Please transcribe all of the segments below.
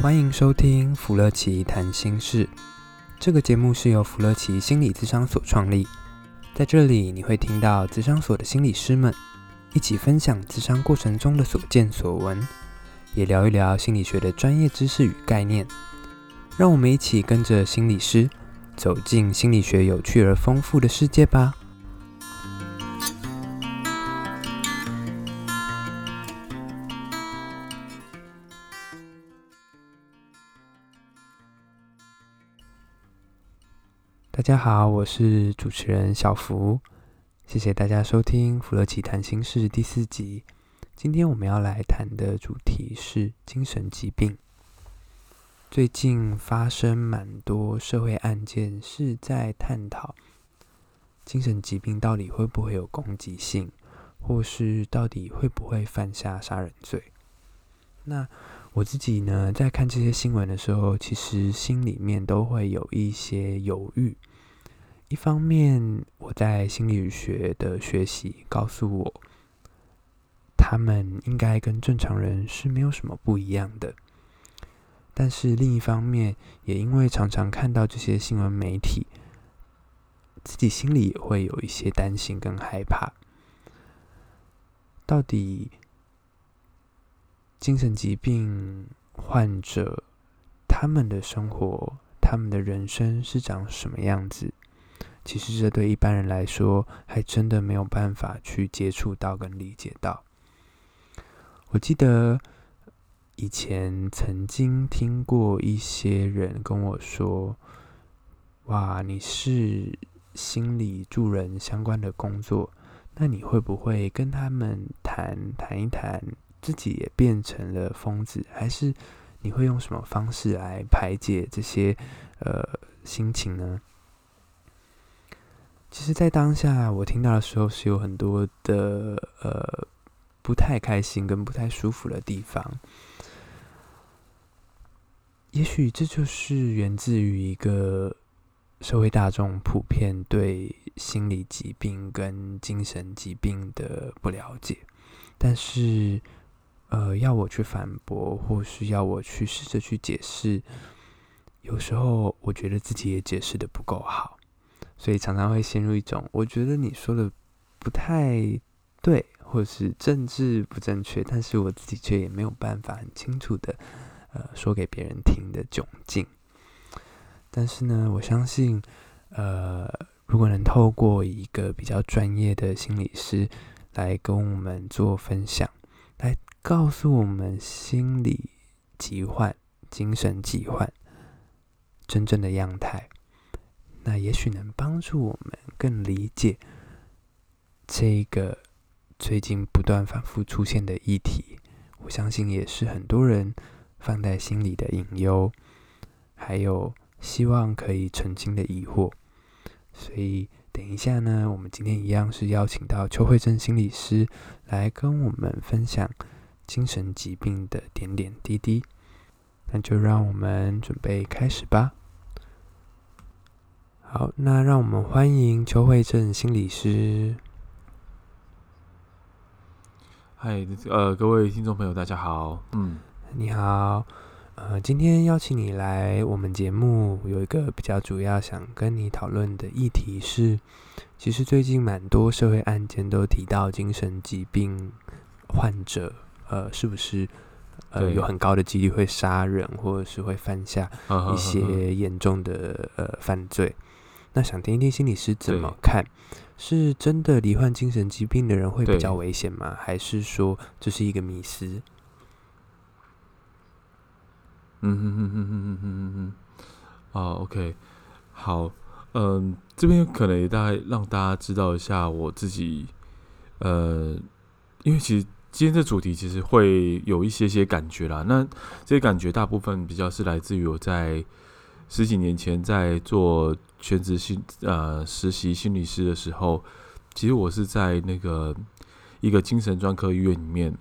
欢迎收听弗乐奇谈心事。这个节目是由弗乐奇心理咨商所创立，在这里你会听到咨商所的心理师们一起分享咨商过程中的所见所闻，也聊一聊心理学的专业知识与概念。让我们一起跟着心理师走进心理学有趣而丰富的世界吧。大家好，我是主持人小福，谢谢大家收听《福乐奇谈心事》第四集。今天我们要来谈的主题是精神疾病。最近发生蛮多社会案件，是在探讨精神疾病到底会不会有攻击性，或是到底会不会犯下杀人罪。那我自己呢，在看这些新闻的时候，其实心里面都会有一些犹豫。一方面，我在心理学的学习告诉我，他们应该跟正常人是没有什么不一样的。但是另一方面，也因为常常看到这些新闻媒体，自己心里也会有一些担心跟害怕。到底精神疾病患者他们的生活、他们的人生是长什么样子？其实这对一般人来说，还真的没有办法去接触到跟理解到。我记得以前曾经听过一些人跟我说：“哇，你是心理助人相关的工作，那你会不会跟他们谈谈一谈，自己也变成了疯子？还是你会用什么方式来排解这些呃心情呢？”其实，在当下我听到的时候，是有很多的呃不太开心跟不太舒服的地方。也许这就是源自于一个社会大众普遍对心理疾病跟精神疾病的不了解。但是，呃，要我去反驳，或是要我去试着去解释，有时候我觉得自己也解释的不够好。所以常常会陷入一种，我觉得你说的不太对，或者是政治不正确，但是我自己却也没有办法很清楚的，呃，说给别人听的窘境。但是呢，我相信，呃，如果能透过一个比较专业的心理师来跟我们做分享，来告诉我们心理疾患、精神疾患真正的样态。那也许能帮助我们更理解这个最近不断反复出现的议题，我相信也是很多人放在心里的隐忧，还有希望可以澄清的疑惑。所以等一下呢，我们今天一样是邀请到邱慧正心理师来跟我们分享精神疾病的点点滴滴。那就让我们准备开始吧。好，那让我们欢迎邱慧正心理师。嗨，呃，各位听众朋友，大家好。嗯，你好。呃，今天邀请你来我们节目，有一个比较主要想跟你讨论的议题是，其实最近蛮多社会案件都提到精神疾病患者，呃，是不是呃有很高的几率会杀人，或者是会犯下一些严重的呃犯罪？那想听一听心理师怎么看？是真的罹患精神疾病的人会比较危险吗？还是说这是一个迷思？嗯哼哼哼哼哼哼哼哼。哦，OK，好，嗯，这边可能也大概让大家知道一下我自己，呃，因为其实。今天这主题其实会有一些些感觉啦，那这些感觉大部分比较是来自于我在十几年前在做全职心呃实习心理师的时候，其实我是在那个一个精神专科医院里面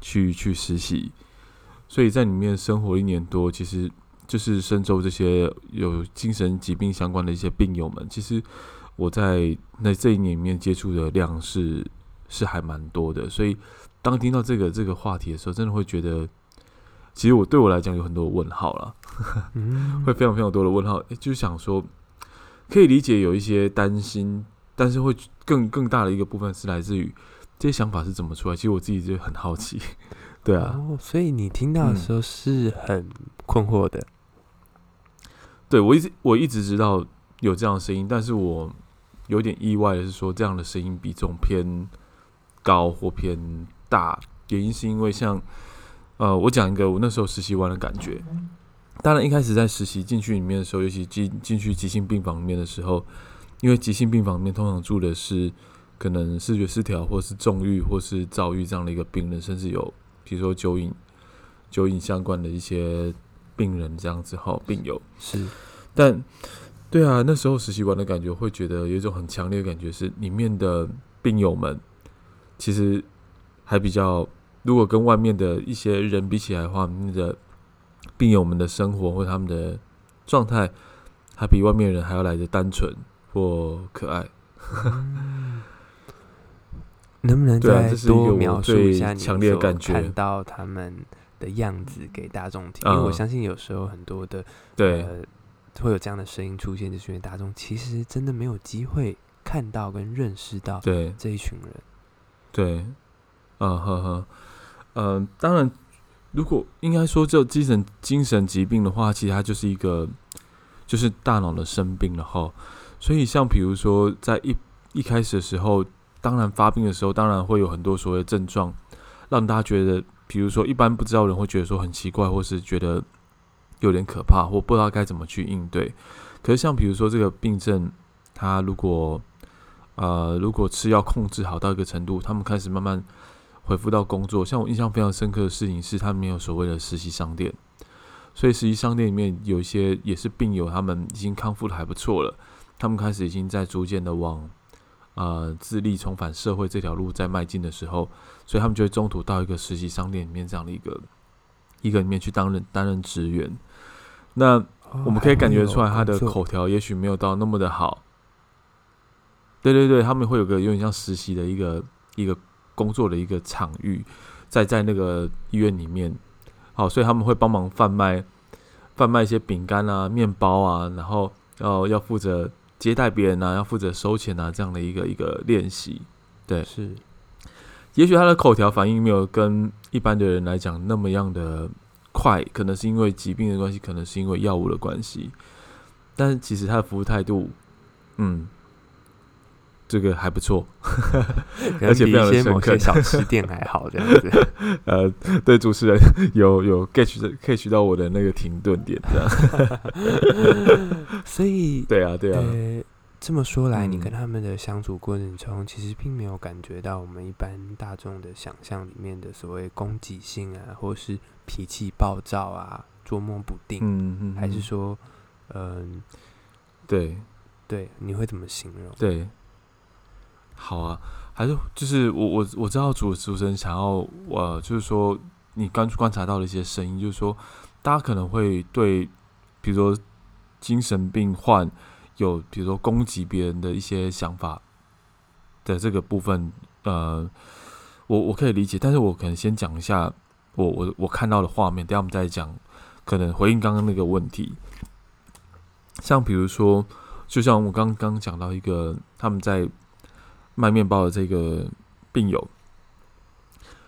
去去实习，所以在里面生活一年多，其实就是深州这些有精神疾病相关的一些病友们，其实我在那这一年里面接触的量是是还蛮多的，所以当听到这个这个话题的时候，真的会觉得其实我对我来讲有很多问号了，嗯、会非常非常多的问号。诶，就是想说，可以理解有一些担心，但是会更更大的一个部分是来自于这些想法是怎么出来。其实我自己就很好奇，对啊。哦，所以你听到的时候是很困惑的。嗯、对我一直我一直知道有这样的声音，但是我有点意外的是说，这样的声音比重偏高或偏大，原因是因为像。呃，我讲一个我那时候实习完的感觉。当然，一开始在实习进去里面的时候，尤其进进去急性病房里面的时候，因为急性病房里面通常住的是可能视觉失调，或是重郁，或是躁郁这样的一个病人，甚至有比如说酒瘾、酒瘾相关的一些病人这样子哈，病友是。但对啊，那时候实习完的感觉，会觉得有一种很强烈的感觉，是里面的病友们其实还比较。如果跟外面的一些人比起来的话，那个病友们的生活或他们的状态，还比外面人还要来的单纯或可爱。嗯、能不能再多描述一下你强烈的感觉？看到他们的样子给大众听，因为我相信有时候很多的对、呃、会有这样的声音出现，就是因为大众其实真的没有机会看到跟认识到对这一群人。对，啊呵呵。嗯、呃，当然，如果应该说这精神精神疾病的话，其实它就是一个就是大脑的生病了哈。所以像比如说在一一开始的时候，当然发病的时候，当然会有很多所谓的症状，让大家觉得，比如说一般不知道人会觉得说很奇怪，或是觉得有点可怕，或不知道该怎么去应对。可是像比如说这个病症，它如果呃如果吃药控制好到一个程度，他们开始慢慢。恢复到工作，像我印象非常深刻的事情是，他们没有所谓的实习商店，所以实习商店里面有一些也是病友，他们已经康复的还不错了，他们开始已经在逐渐的往呃自立重返社会这条路在迈进的时候，所以他们就会中途到一个实习商店里面这样的一个一个里面去担任担任职员。那我们可以感觉出来，他的口条也许没有到那么的好。对对对，他们会有个有点像实习的一个一个。工作的一个场域，在在那个医院里面，好，所以他们会帮忙贩卖贩卖一些饼干啊、面包啊，然后要要负责接待别人啊，要负责收钱啊，这样的一个一个练习。对，是。也许他的口条反应没有跟一般的人来讲那么样的快，可能是因为疾病的关系，可能是因为药物的关系，但是其实他的服务态度，嗯。这个还不错，而且比一些某些小吃店还好这样子。呃，对，主持人有有 catch 的 catch 到我的那个停顿点这样。所以，对啊，对啊。呃，这么说来，你跟他们的相处过程中，其实并没有感觉到我们一般大众的想象里面的所谓攻击性啊，或是脾气暴躁啊、捉摸不定。嗯嗯。还是说，嗯，对对，你会怎么形容？对。好啊，还是就是我我我知道主主持人想要呃，就是说你刚观察到的一些声音，就是说大家可能会对，比如说精神病患有比如说攻击别人的一些想法的这个部分，呃，我我可以理解，但是我可能先讲一下我我我看到的画面，等下我们再讲，可能回应刚刚那个问题，像比如说，就像我刚刚讲到一个他们在。卖面包的这个病友，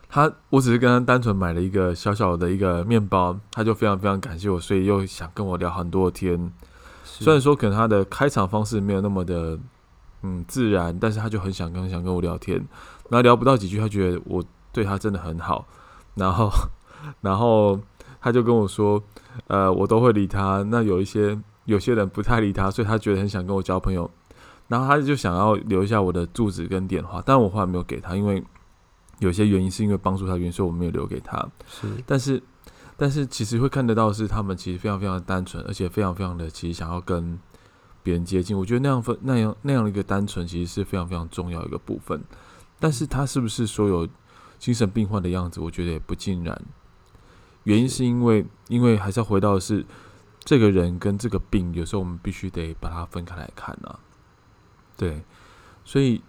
他我只是跟他单纯买了一个小小的一个面包，他就非常非常感谢我，所以又想跟我聊很多天。虽然说可能他的开场方式没有那么的嗯自然，但是他就很想跟很想跟我聊天。然后聊不到几句，他觉得我对他真的很好，然后 然后他就跟我说，呃，我都会理他。那有一些有些人不太理他，所以他觉得很想跟我交朋友。然后他就想要留一下我的住址跟电话，但我后来没有给他，因为有些原因是因为帮助他原因，所以我没有留给他。是，但是但是其实会看得到是他们其实非常非常的单纯，而且非常非常的其实想要跟别人接近。我觉得那样分那样那样的一个单纯，其实是非常非常重要一个部分。但是他是不是所有精神病患的样子？我觉得也不尽然。原因是因为因为还是要回到的是这个人跟这个病，有时候我们必须得把它分开来看啊。对，所以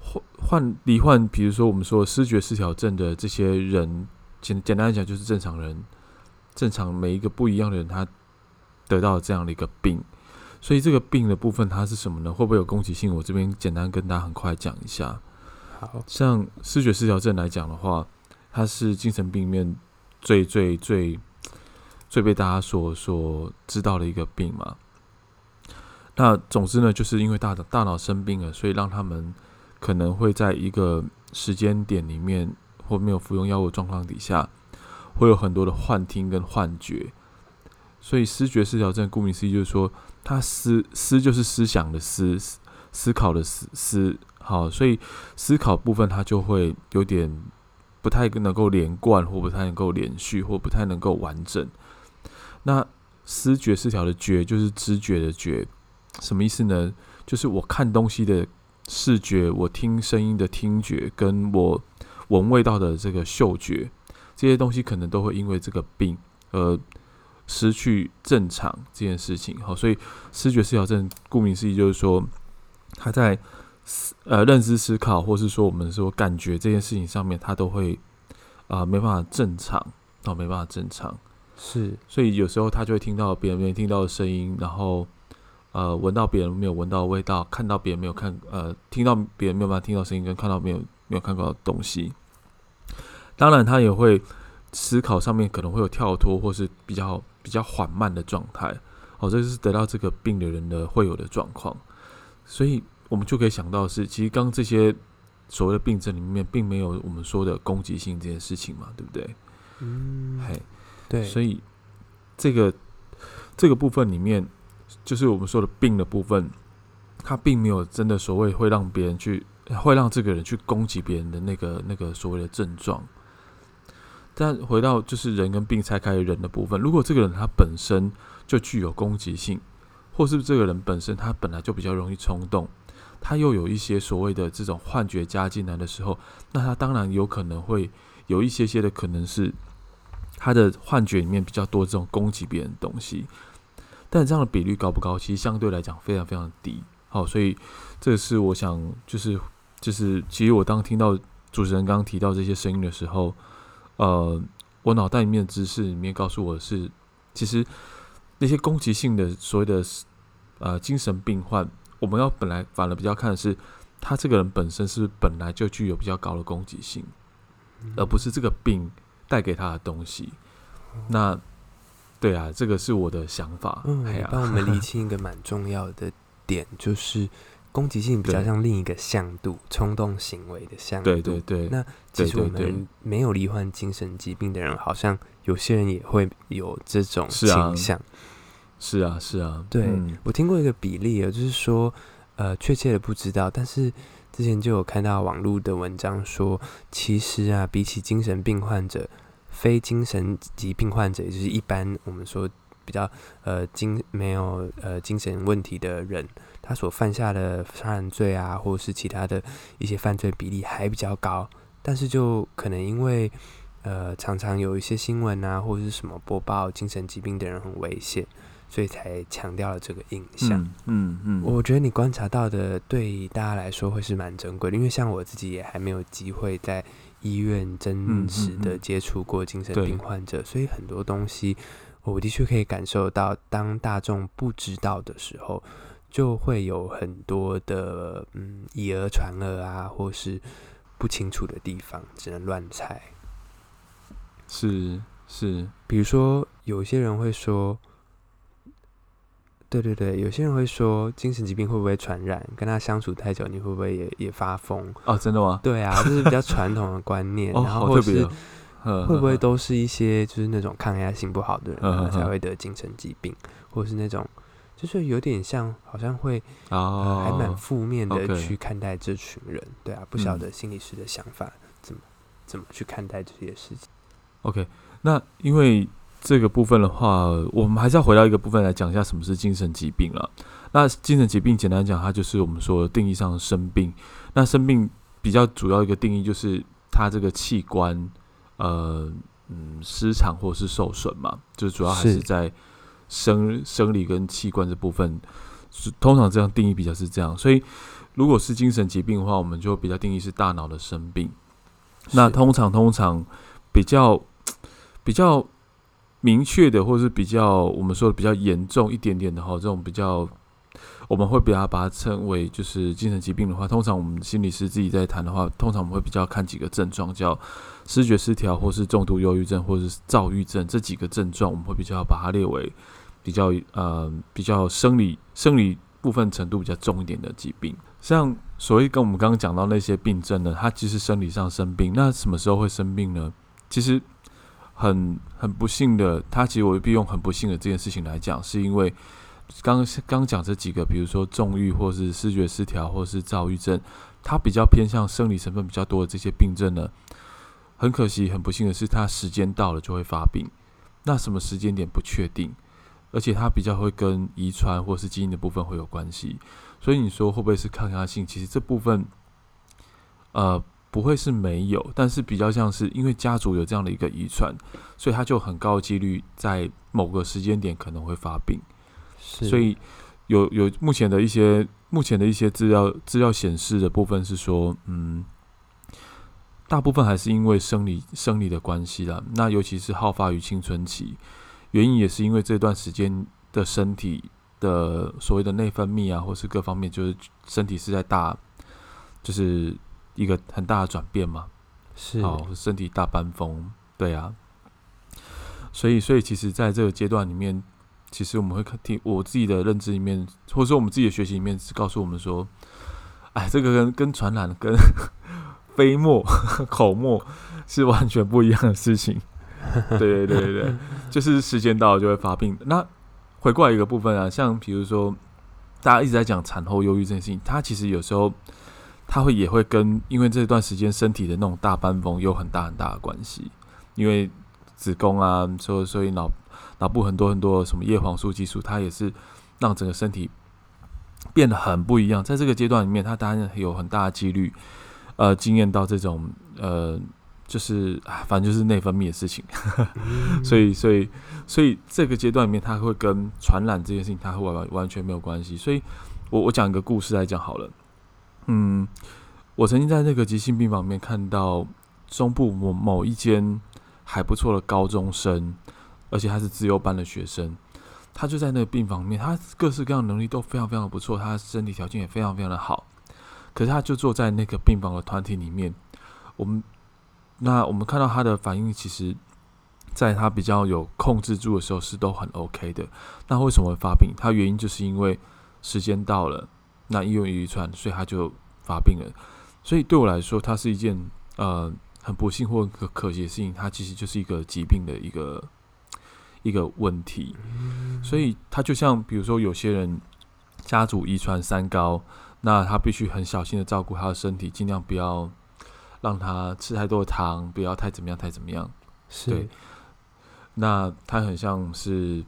患患罹患，比如说我们说失觉失调症的这些人，简简单来讲，就是正常人，正常每一个不一样的人，他得到这样的一个病。所以这个病的部分，它是什么呢？会不会有攻击性？我这边简单跟大家很快讲一下。好，像视觉失调症来讲的话，它是精神病里面最最最最被大家所所知道的一个病嘛。那总之呢，就是因为大大脑生病了，所以让他们可能会在一个时间点里面，或没有服用药物状况底下，会有很多的幻听跟幻觉。所以思觉失调症，顾名思义就是说。他思思就是思想的思，思考的思思，好，所以思考部分他就会有点不太能够连贯，或不太能够连续，或不太能够完整。那思觉失调的觉就是知觉的觉，什么意思呢？就是我看东西的视觉，我听声音的听觉，跟我闻味道的这个嗅觉，这些东西可能都会因为这个病而。失去正常这件事情，好，所以视觉失调症顾名思义就是说，他在思呃认知思考，或是说我们说感觉这件事情上面，他都会啊、呃、没办法正常，哦没办法正常，是，所以有时候他就会听到别人没听到的声音，然后呃闻到别人没有闻到的味道，看到别人没有看呃听到别人没有办法听到声音，跟看到没有没有看到的东西，当然他也会思考上面可能会有跳脱，或是比较。比较缓慢的状态，哦，这是得到这个病的人的会有的状况，所以我们就可以想到是，其实刚这些所谓的病症里面，并没有我们说的攻击性这件事情嘛，对不对？嗯，嘿，对，所以这个这个部分里面，就是我们说的病的部分，它并没有真的所谓会让别人去，会让这个人去攻击别人的那个那个所谓的症状。但回到就是人跟病拆开人的部分，如果这个人他本身就具有攻击性，或是这个人本身他本来就比较容易冲动，他又有一些所谓的这种幻觉加进来的时候，那他当然有可能会有一些些的可能是他的幻觉里面比较多这种攻击别人的东西，但这样的比率高不高？其实相对来讲非常非常低。好，所以这是我想就是就是，其实我当听到主持人刚刚提到这些声音的时候。呃，我脑袋里面的知识里面告诉我是，其实那些攻击性的所谓的呃精神病患，我们要本来反而比较看的是他这个人本身是是本来就具有比较高的攻击性，而不是这个病带给他的东西。那对啊，这个是我的想法。嗯，帮我们厘 清一个蛮重要的点，就是。攻击性比较像另一个向度，冲动行为的向度。对对对。那其实我们没有罹患精神疾病的人，好像有些人也会有这种倾向。是啊，是啊。对，我听过一个比例，就是说，呃，确切的不知道，但是之前就有看到网络的文章说，其实啊，比起精神病患者，非精神疾病患者，也就是一般我们说比较呃精没有呃精神问题的人。他所犯下的杀人罪啊，或者是其他的一些犯罪比例还比较高，但是就可能因为呃常常有一些新闻啊，或者是什么播报精神疾病的人很危险，所以才强调了这个印象。嗯嗯，嗯，我觉得你观察到的对大家来说会是蛮珍贵的，因为像我自己也还没有机会在医院真实的接触过精神病患者，所以很多东西我的确可以感受到，当大众不知道的时候。就会有很多的嗯以讹传讹啊，或是不清楚的地方，只能乱猜。是是，比如说有些人会说，对对对，有些人会说精神疾病会不会传染？跟他相处太久，你会不会也也发疯？哦，真的吗？对啊，这是比较传统的观念。然后或是会不会都是一些就是那种抗压性不好的人才会得精神疾病，或者是那种。就是有点像，好像会啊、呃，还蛮负面的去看待这群人，哦 okay、对啊，不晓得心理师的想法怎么、嗯、怎么去看待这些事情。OK，那因为这个部分的话，我们还是要回到一个部分来讲一下什么是精神疾病了。那精神疾病简单讲，它就是我们说定义上的生病。那生病比较主要一个定义就是它这个器官呃嗯失常或是受损嘛，就主要还是在。生生理跟器官这部分是通常这样定义比较是这样，所以如果是精神疾病的话，我们就比较定义是大脑的生病。那通常通常比较比较明确的，或是比较我们说的比较严重一点点的哈，这种比较我们会比较把它称为就是精神疾病的话，通常我们心理师自己在谈的话，通常我们会比较看几个症状，叫视觉失调，或是重度忧郁症，或是躁郁症这几个症状，我们会比较把它列为比较呃比较生理生理部分程度比较重一点的疾病。像所谓跟我们刚刚讲到那些病症呢，它其实生理上生病，那什么时候会生病呢？其实很很不幸的，他其实我必用很不幸的这件事情来讲，是因为刚刚讲这几个，比如说重郁或是视觉失调或是躁郁症，它比较偏向生理成分比较多的这些病症呢，很可惜，很不幸的是，它时间到了就会发病，那什么时间点不确定，而且它比较会跟遗传或是基因的部分会有关系。所以你说会不会是抗压性？其实这部分，呃，不会是没有，但是比较像是因为家族有这样的一个遗传，所以他就很高几率在某个时间点可能会发病。是，所以有有目前的一些目前的一些资料资料显示的部分是说，嗯，大部分还是因为生理生理的关系啦。那尤其是好发于青春期，原因也是因为这段时间的身体。的所谓的内分泌啊，或是各方面，就是身体是在大，就是一个很大的转变嘛，是。哦，身体大搬风，对啊，所以，所以其实在这个阶段里面，其实我们会听我自己的认知里面，或者说我们自己的学习里面，是告诉我们说，哎，这个跟跟传染、跟 飞沫、口沫是完全不一样的事情，对对对对对，就是时间到了就会发病，那。回过来一个部分啊，像比如说，大家一直在讲产后忧郁这件事情，它其实有时候，它会也会跟因为这段时间身体的那种大班风有很大很大的关系，因为子宫啊，所以所以脑脑部很多很多什么叶黄素激素，它也是让整个身体变得很不一样。在这个阶段里面，它当然有很大的几率，呃，经验到这种呃。就是啊，反正就是内分泌的事情，所以，所以，所以这个阶段里面，它会跟传染这件事情，它会完完全没有关系。所以我我讲一个故事来讲好了。嗯，我曾经在那个急性病房里面看到中部某某一间还不错的高中生，而且他是自优班的学生，他就在那个病房里面，他各式各样能力都非常非常的不错，他身体条件也非常非常的好，可是他就坐在那个病房的团体里面，我们。那我们看到他的反应，其实，在他比较有控制住的时候是都很 OK 的。那为什么会发病？他原因就是因为时间到了，那因为遗传，所以他就发病了。所以对我来说，它是一件呃很不幸或可可惜的事情。它其实就是一个疾病的一个一个问题。所以他就像比如说有些人家族遗传三高，那他必须很小心的照顾他的身体，尽量不要。让他吃太多的糖，不要太怎么样，太怎么样。是对，那他很像是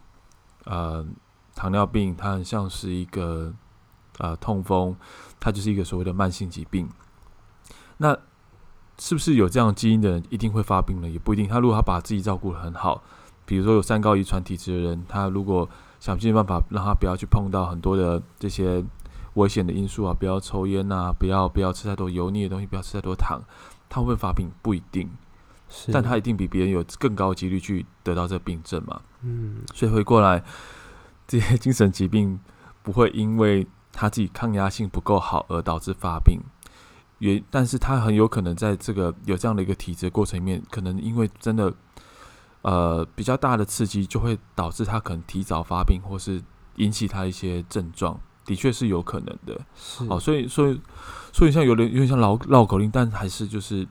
呃糖尿病，他很像是一个呃痛风，它就是一个所谓的慢性疾病。那是不是有这样基因的人一定会发病呢？也不一定。他如果他把自己照顾得很好，比如说有三高遗传体质的人，他如果想尽办法让他不要去碰到很多的这些。危险的因素啊，不要抽烟啊，不要不要吃太多油腻的东西，不要吃太多糖。他会不会发病？不一定，但他一定比别人有更高的几率去得到这个病症嘛。嗯，所以回过来，这些精神疾病不会因为他自己抗压性不够好而导致发病，也，但是他很有可能在这个有这样的一个体质过程里面，可能因为真的呃比较大的刺激，就会导致他可能提早发病，或是引起他一些症状。的确是有可能的，是。哦，所以所以所以像有点有点像绕绕口令，但还是就是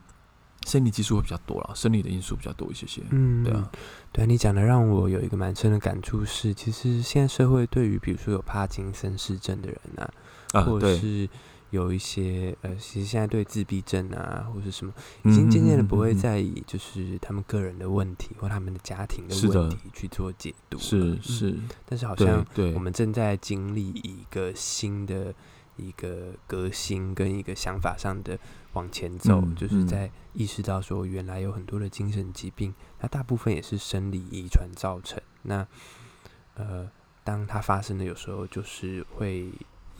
生理激素会比较多了，生理的因素比较多一些些。嗯，对啊，对啊，你讲的让我有一个蛮深的感触是，其实现在社会对于比如说有帕金森氏症的人啊，啊或者是。有一些呃，其实现在对自闭症啊，或者什么，已经渐渐的不会再以就是他们个人的问题或他们的家庭的问题去做解读。是是、嗯，但是好像我们正在经历一个新的一个革新跟一个想法上的往前走，嗯、就是在意识到说，原来有很多的精神疾病，它大部分也是生理遗传造成。那呃，当它发生的，有时候就是会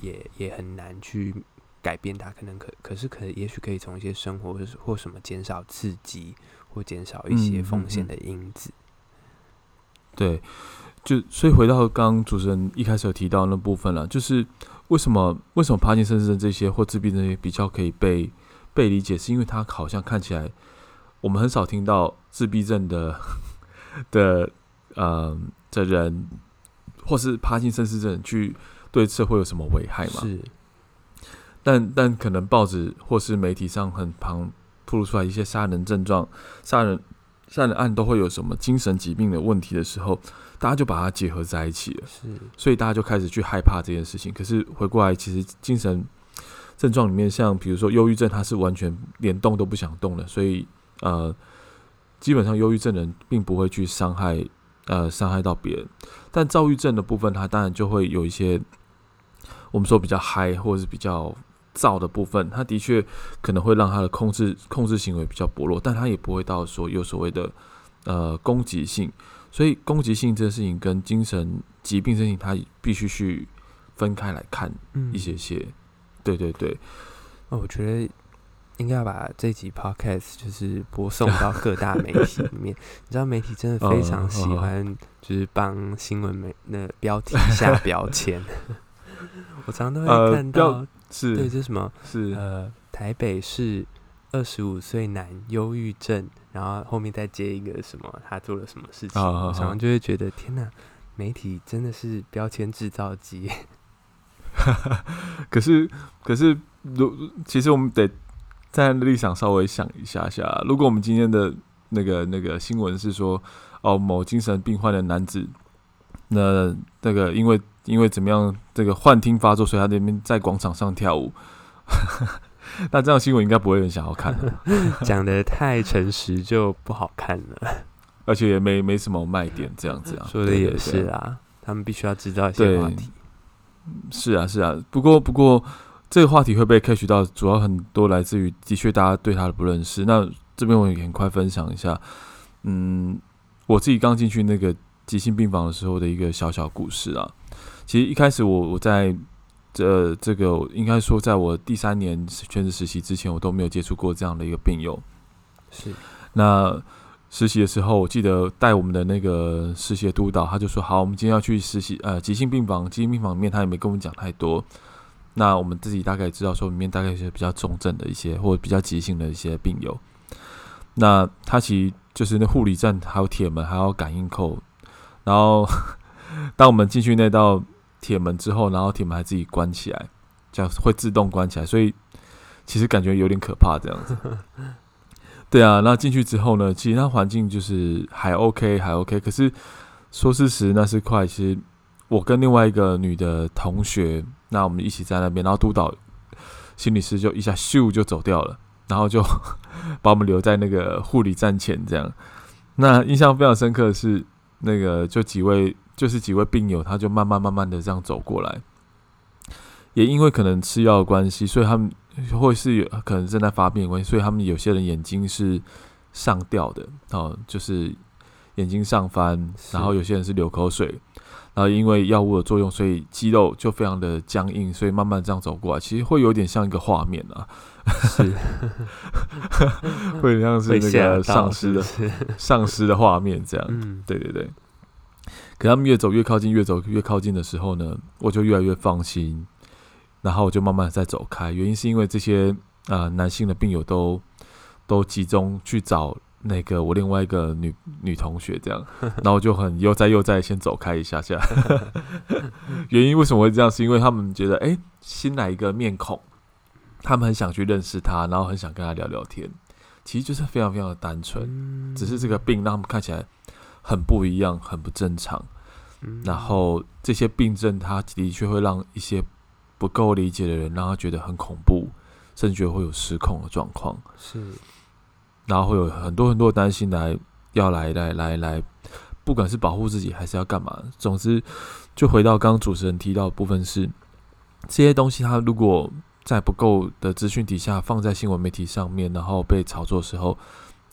也也很难去。改变它可能可可是可也许可以从一些生活或或什么减少刺激，或减少一些风险的因子。嗯嗯嗯、对，就所以回到刚刚主持人一开始有提到那部分了，就是为什么为什么帕金森氏症这些或自闭症这些比较可以被被理解，是因为它好像看起来我们很少听到自闭症的 的呃的人，或是帕金森氏症去对社会有什么危害嘛？是。但但可能报纸或是媒体上很旁曝露出来一些杀人症状、杀人杀人案都会有什么精神疾病的问题的时候，大家就把它结合在一起了。是，所以大家就开始去害怕这件事情。可是回过来，其实精神症状里面，像比如说忧郁症，它是完全连动都不想动的，所以呃，基本上忧郁症人并不会去伤害呃伤害到别人。但躁郁症的部分，它当然就会有一些我们说比较嗨，或者是比较。躁的部分，他的确可能会让他的控制控制行为比较薄弱，但他也不会到说有所谓的呃攻击性，所以攻击性这件事情跟精神疾病这件事情，它必须去分开来看一些些。嗯、对对对，哦，我觉得应该要把这集 podcast 就是播送到各大媒体 里面。你知道媒体真的非常喜欢，就是帮新闻媒那标题下 标签。我常常都会看到。呃是对，这是什么？是呃，台北市二十五岁男忧郁症，然后后面再接一个什么？他做了什么事情？哦哦哦，常常就会觉得天哪，媒体真的是标签制造机。可是，可是，如其实我们得站在立场稍微想一下下，如果我们今天的那个那个新闻是说，哦，某精神病患的男子，那那个因为。因为怎么样，这个幻听发作，所以他那边在广场上跳舞。那这样新闻应该不会有人想要看。讲的太诚实就不好看了，而且也没没什么卖点，这样子啊。说的也是啊，他们必须要知道一些话题。是啊，是啊。不过，不过这个话题会被 catch 到，主要很多来自于的确大家对他的不认识。那这边我也很快分享一下，嗯，我自己刚进去那个急性病房的时候的一个小小故事啊。其实一开始我我在这这个应该说，在我第三年全职实习之前，我都没有接触过这样的一个病友。是，那实习的时候，我记得带我们的那个实习的督导，他就说：“好，我们今天要去实习，呃，急性病房。急性病房里面，他也没跟我们讲太多。那我们自己大概知道说，里面大概是比较重症的一些，或者比较急性的一些病友。那他其实就是那护理站，还有铁门，还有感应扣，然后 当我们进去那道。”铁门之后，然后铁门还自己关起来，这样会自动关起来，所以其实感觉有点可怕这样子。对啊，那进去之后呢，其实那环境就是还 OK，还 OK。可是说事实，那是快。其实我跟另外一个女的同学，那我们一起在那边，然后督导心理师就一下咻就走掉了，然后就 把我们留在那个护理站前这样。那印象非常深刻的是，那个就几位。就是几位病友，他就慢慢慢慢的这样走过来，也因为可能吃药的关系，所以他们会是有可能正在发病的关系，所以他们有些人眼睛是上吊的哦，就是眼睛上翻，然后有些人是流口水，然后因为药物的作用，所以肌肉就非常的僵硬，所以慢慢这样走过来，其实会有点像一个画面啊，是，会像是那个丧尸的丧尸的画面这样，嗯，对对对。可他们越走越靠近，越走越靠近的时候呢，我就越来越放心，然后我就慢慢再走开。原因是因为这些啊、呃、男性的病友都都集中去找那个我另外一个女女同学，这样，然后我就很悠哉悠哉先走开一下下。原因为什么会这样？是因为他们觉得，哎、欸，新来一个面孔，他们很想去认识他，然后很想跟他聊聊天。其实就是非常非常的单纯，只是这个病让他们看起来。很不一样，很不正常。然后这些病症，他的确会让一些不够理解的人，让他觉得很恐怖，甚至觉得会有失控的状况。是，然后会有很多很多担心来，要来来来来，不管是保护自己还是要干嘛。总之，就回到刚刚主持人提到的部分是，这些东西，他如果在不够的资讯底下放在新闻媒体上面，然后被炒作的时候。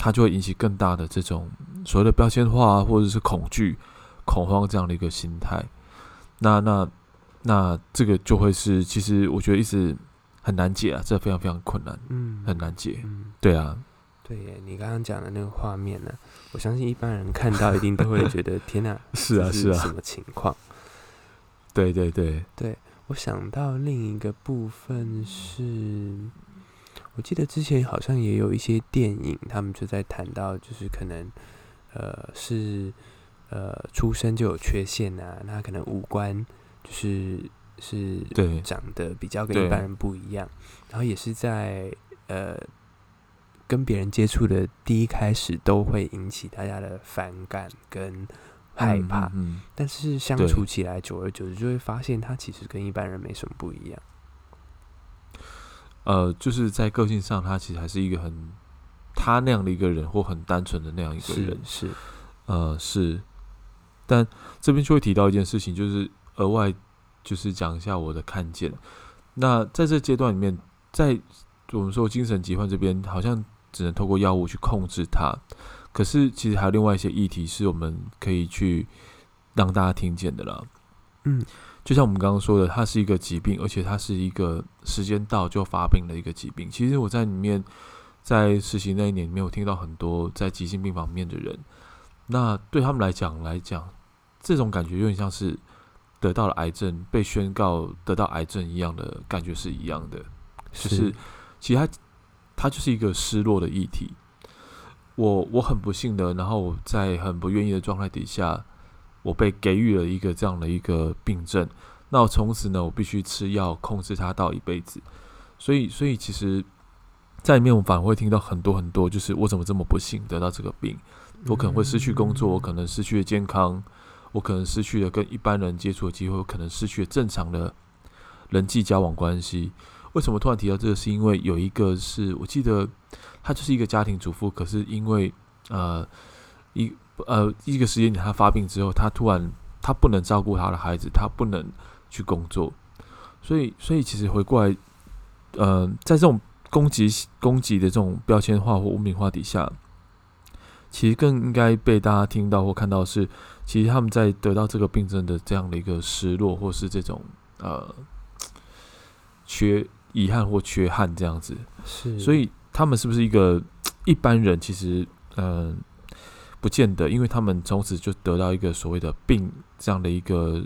它就会引起更大的这种所谓的标签化，或者是恐惧、恐慌这样的一个心态。那、那、那这个就会是，其实我觉得一直很难解啊，这非常非常困难，嗯，很难解，嗯，对啊。对耶，你刚刚讲的那个画面呢、啊，我相信一般人看到一定都会觉得天哪，是啊是啊，什么情况？对对对对，我想到另一个部分是，我记得之前好像也有一些电影，他们就在谈到，就是可能呃是呃出生就有缺陷啊，那可能五官就是是长得比较跟一般人不一样，然后也是在呃。跟别人接触的第一开始都会引起大家的反感跟害怕，嗯嗯、但是相处起来久而久之就会发现他其实跟一般人没什么不一样。呃，就是在个性上，他其实还是一个很他那样的一个人，或很单纯的那样一个人，是，是呃是。但这边就会提到一件事情，就是额外就是讲一下我的看见。那在这阶段里面，在我们说精神疾患这边，好像。只能透过药物去控制它，可是其实还有另外一些议题是我们可以去让大家听见的啦。嗯，就像我们刚刚说的，它是一个疾病，而且它是一个时间到就发病的一个疾病。其实我在里面在实习那一年，没有听到很多在急性病房面的人，那对他们来讲来讲，这种感觉有点像是得到了癌症，被宣告得到癌症一样的感觉是一样的，就是其实他。它就是一个失落的议题。我我很不幸的，然后我在很不愿意的状态底下，我被给予了一个这样的一个病症。那我从此呢，我必须吃药控制它到一辈子。所以，所以其实，在里面我反而会听到很多很多，就是我怎么这么不幸得到这个病？我可能会失去工作，我可能失去了健康，我可能失去了跟一般人接触的机会，我可能失去了正常的人际交往关系。为什么突然提到这个？是因为有一个是我记得，他就是一个家庭主妇，可是因为呃一呃一个时间点他发病之后，他突然他不能照顾他的孩子，他不能去工作，所以所以其实回过来，呃，在这种攻击攻击的这种标签化或污名化底下，其实更应该被大家听到或看到是，其实他们在得到这个病症的这样的一个失落，或是这种呃缺。遗憾或缺憾这样子，是，所以他们是不是一个 一般人？其实，嗯、呃，不见得，因为他们从此就得到一个所谓的病这样的一个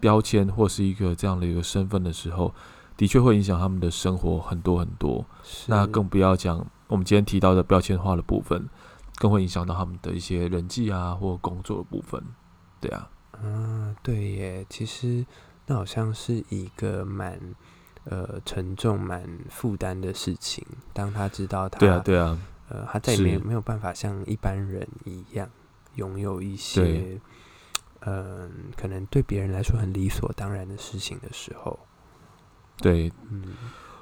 标签，或是一个这样的一个身份的时候，的确会影响他们的生活很多很多。那更不要讲我们今天提到的标签化的部分，更会影响到他们的一些人际啊或工作的部分。对啊，嗯，对耶，其实那好像是一个蛮。呃，沉重、蛮负担的事情。当他知道他，对啊，对啊，呃，他再也没有没有办法像一般人一样拥有一些，嗯、呃，可能对别人来说很理所当然的事情的时候，对，嗯，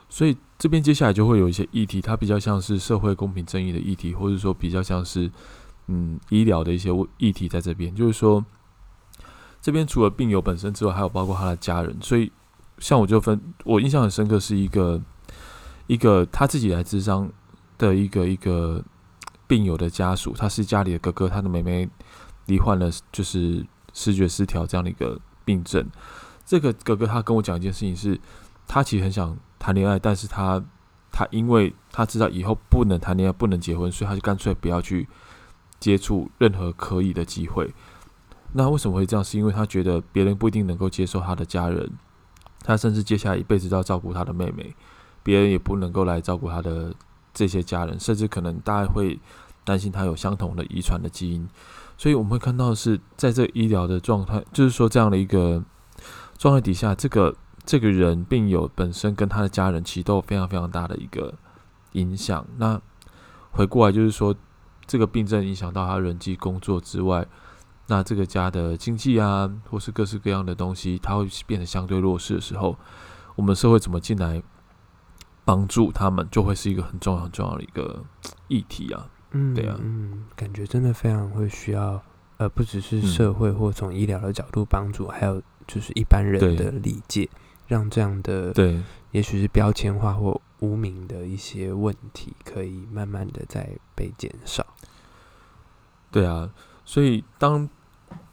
所以这边接下来就会有一些议题，它比较像是社会公平正义的议题，或者说比较像是嗯医疗的一些议题，在这边，就是说，这边除了病友本身之外，还有包括他的家人，所以。像我就分，我印象很深刻，是一个一个他自己来智商的一个一个病友的家属，他是家里的哥哥，他的妹妹罹患了就是视觉失调这样的一个病症。这个哥哥他跟我讲一件事情是，他其实很想谈恋爱，但是他他因为他知道以后不能谈恋爱，不能结婚，所以他就干脆不要去接触任何可以的机会。那为什么会这样？是因为他觉得别人不一定能够接受他的家人。他甚至接下来一辈子都要照顾他的妹妹，别人也不能够来照顾他的这些家人，甚至可能大家会担心他有相同的遗传的基因。所以我们会看到是，在这医疗的状态，就是说这样的一个状态底下，这个这个人病友本身跟他的家人其实都有非常非常大的一个影响。那回过来就是说，这个病症影响到他人际工作之外。那这个家的经济啊，或是各式各样的东西，它会变得相对弱势的时候，我们社会怎么进来帮助他们，就会是一个很重要很重要的一个议题啊。嗯，对啊，嗯，感觉真的非常会需要，呃，不只是社会或从医疗的角度帮助，嗯，还有就是一般人的理解，让这样的对，也许是标签化或无名的一些问题，可以慢慢的在被减少。对啊。所以，当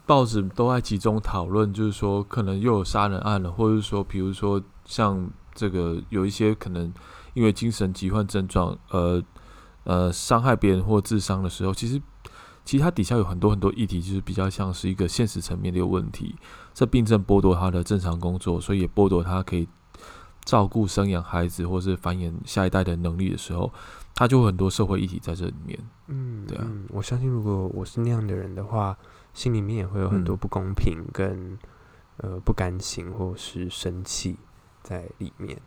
报纸都在集中讨论，就是说可能又有杀人案了，或者是说，比如说像这个有一些可能因为精神疾患症状，呃呃伤害别人或自伤的时候，其实其实它底下有很多很多议题，就是比较像是一个现实层面的一个问题。这病症剥夺他的正常工作，所以也剥夺他可以照顾、生养孩子或是繁衍下一代的能力的时候，他就有很多社会议题在这里面。嗯，对啊，我相信如果我是那样的人的话，心里面也会有很多不公平跟、嗯、呃不甘心或是生气在里面。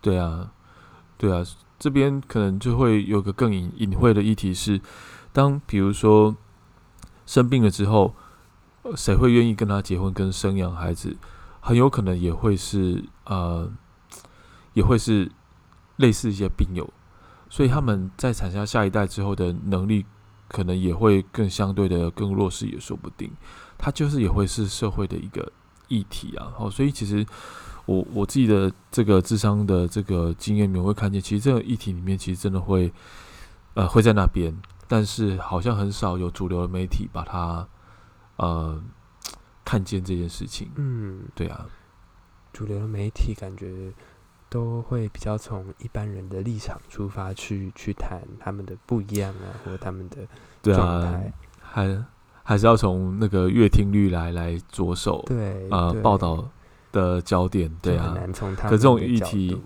对啊，对啊，这边可能就会有个更隐隐晦的议题是，当比如说生病了之后。谁会愿意跟他结婚、跟生养孩子？很有可能也会是呃，也会是类似一些病友，所以他们在产下下一代之后的能力，可能也会更相对的更弱势，也说不定。他就是也会是社会的一个议题啊。好，所以其实我我自己的这个智商的这个经验里面会看见，其实这个议题里面其实真的会呃会在那边，但是好像很少有主流的媒体把它。呃，看见这件事情，嗯，对啊，主流的媒体感觉都会比较从一般人的立场出发去去谈他们的不一样啊，或他们的状态，还还是要从那个阅听率来来着手，对，呃，报道的焦点，对啊，很难从他可这种议题，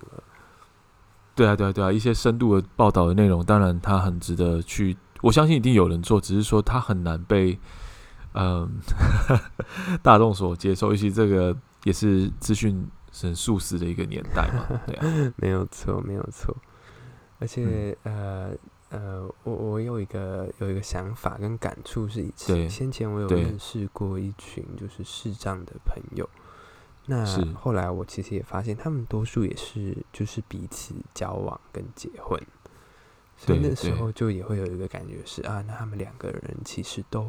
对啊，对啊，对啊，一些深度的报道的内容，当然它很值得去，我相信一定有人做，只是说它很难被。嗯，大众所接受，尤其这个也是资讯很速食的一个年代嘛，对啊，没有错，没有错。而且，嗯、呃呃，我我有一个有一个想法跟感触是以前先前我有认识过一群就是视障的朋友，那后来我其实也发现他们多数也是就是彼此交往跟结婚，所以那时候就也会有一个感觉是啊，那他们两个人其实都。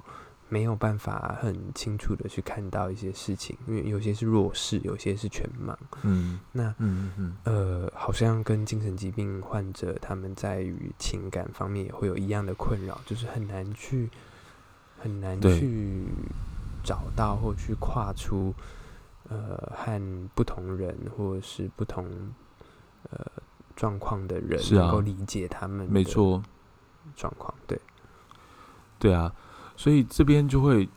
没有办法很清楚的去看到一些事情，因为有些是弱势，有些是全盲。嗯，那嗯嗯呃，好像跟精神疾病患者他们在于情感方面也会有一样的困扰，就是很难去很难去找到或去跨出呃和不同人或者是不同呃状况的人能够理解他们。没错，状况对对啊。所以这边就会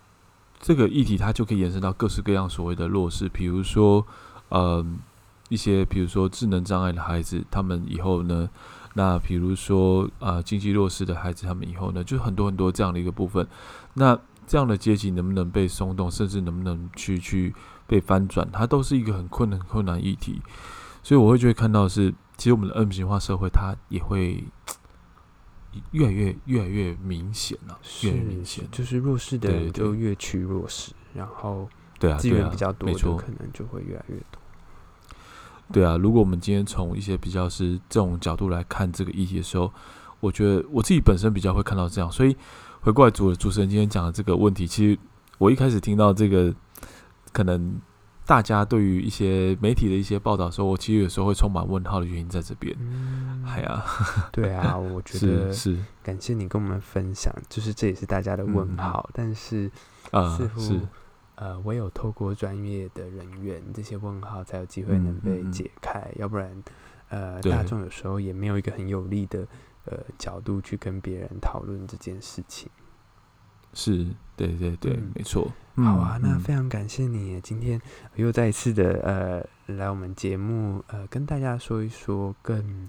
这个议题，它就可以延伸到各式各样所谓的弱势，比如说，呃，一些比如说智能障碍的孩子，他们以后呢，那比如说啊、呃，经济弱势的孩子，他们以后呢，就很多很多这样的一个部分。那这样的阶级能不能被松动，甚至能不能去去被翻转，它都是一个很困难很困难议题。所以我会就会看到是，其实我们的 M 型化社会，它也会。越来越越来越明显了，越来越明显，就是弱势的人就越趋弱势，然后对啊，资源比较多的可能就会越来越多。对啊，如果我们今天从一些比较是这种角度来看这个议题的时候，我觉得我自己本身比较会看到这样，所以回过来主主持人今天讲的这个问题，其实我一开始听到这个可能。大家对于一些媒体的一些报道说，我其实有时候会充满问号的原因在这边。嗯，哎呀，对啊，我觉得是感谢你跟我们分享，就是这也是大家的问号，嗯、但是似乎、呃、呃，唯有透过专业的人员，这些问号才有机会能被解开，要不然呃，大众有时候也没有一个很有力的呃角度去跟别人讨论这件事情。是，对对对，嗯、没错。好啊，那非常感谢你今天又再一次的呃来我们节目呃跟大家说一说更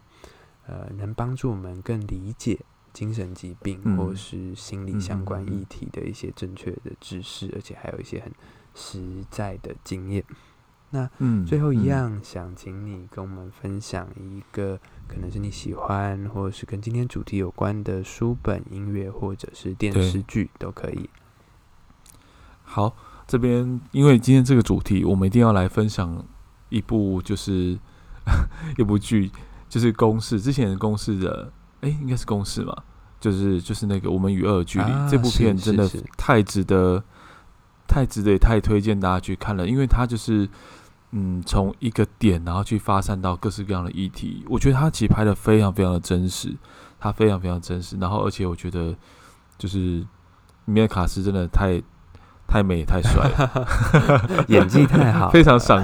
呃能帮助我们更理解精神疾病或是心理相关议题的一些正确的知识，而且还有一些很实在的经验。那最后一样，想请你跟我们分享一个可能是你喜欢或者是跟今天主题有关的书本、音乐或者是电视剧都可以。好，这边因为今天这个主题，我们一定要来分享一部，就是 一部剧，就是公式之前的公式的，哎，应该是公式嘛，就是就是那个我们与恶的距离，啊、这部片真的太值得，太值得，也太推荐大家去看了，因为它就是嗯，从一个点然后去发散到各式各样的议题，我觉得他其实拍的非常非常的真实，他非常非常真实，然后而且我觉得就是里面的卡斯真的太。太美太帅了，演技太好，非常赏，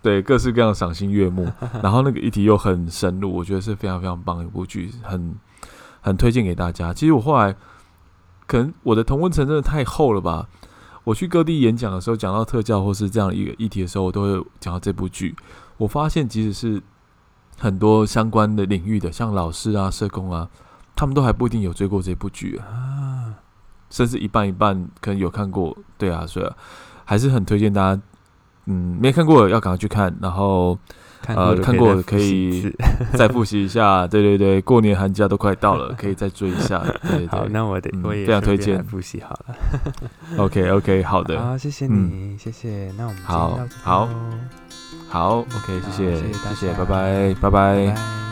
对，各式各样赏心悦目。然后那个议题又很深入，我觉得是非常非常棒的一部剧，很很推荐给大家。其实我后来可能我的同温层真的太厚了吧。我去各地演讲的时候，讲到特教或是这样一个议题的时候，我都会讲到这部剧。我发现，即使是很多相关的领域的，像老师啊、社工啊，他们都还不一定有追过这部剧啊，甚至一半一半可能有看过。对啊，所以还是很推荐大家，嗯，没看过的要赶快去看，然后。呃，看过可以 再复习一下，对对对，过年寒假都快到了，可以再追一下。对对，好，那我得我也非常推荐。复习好了。OK OK，好的，好，谢谢你，谢谢。那我们好好。好，OK，谢谢谢谢，拜拜。拜拜。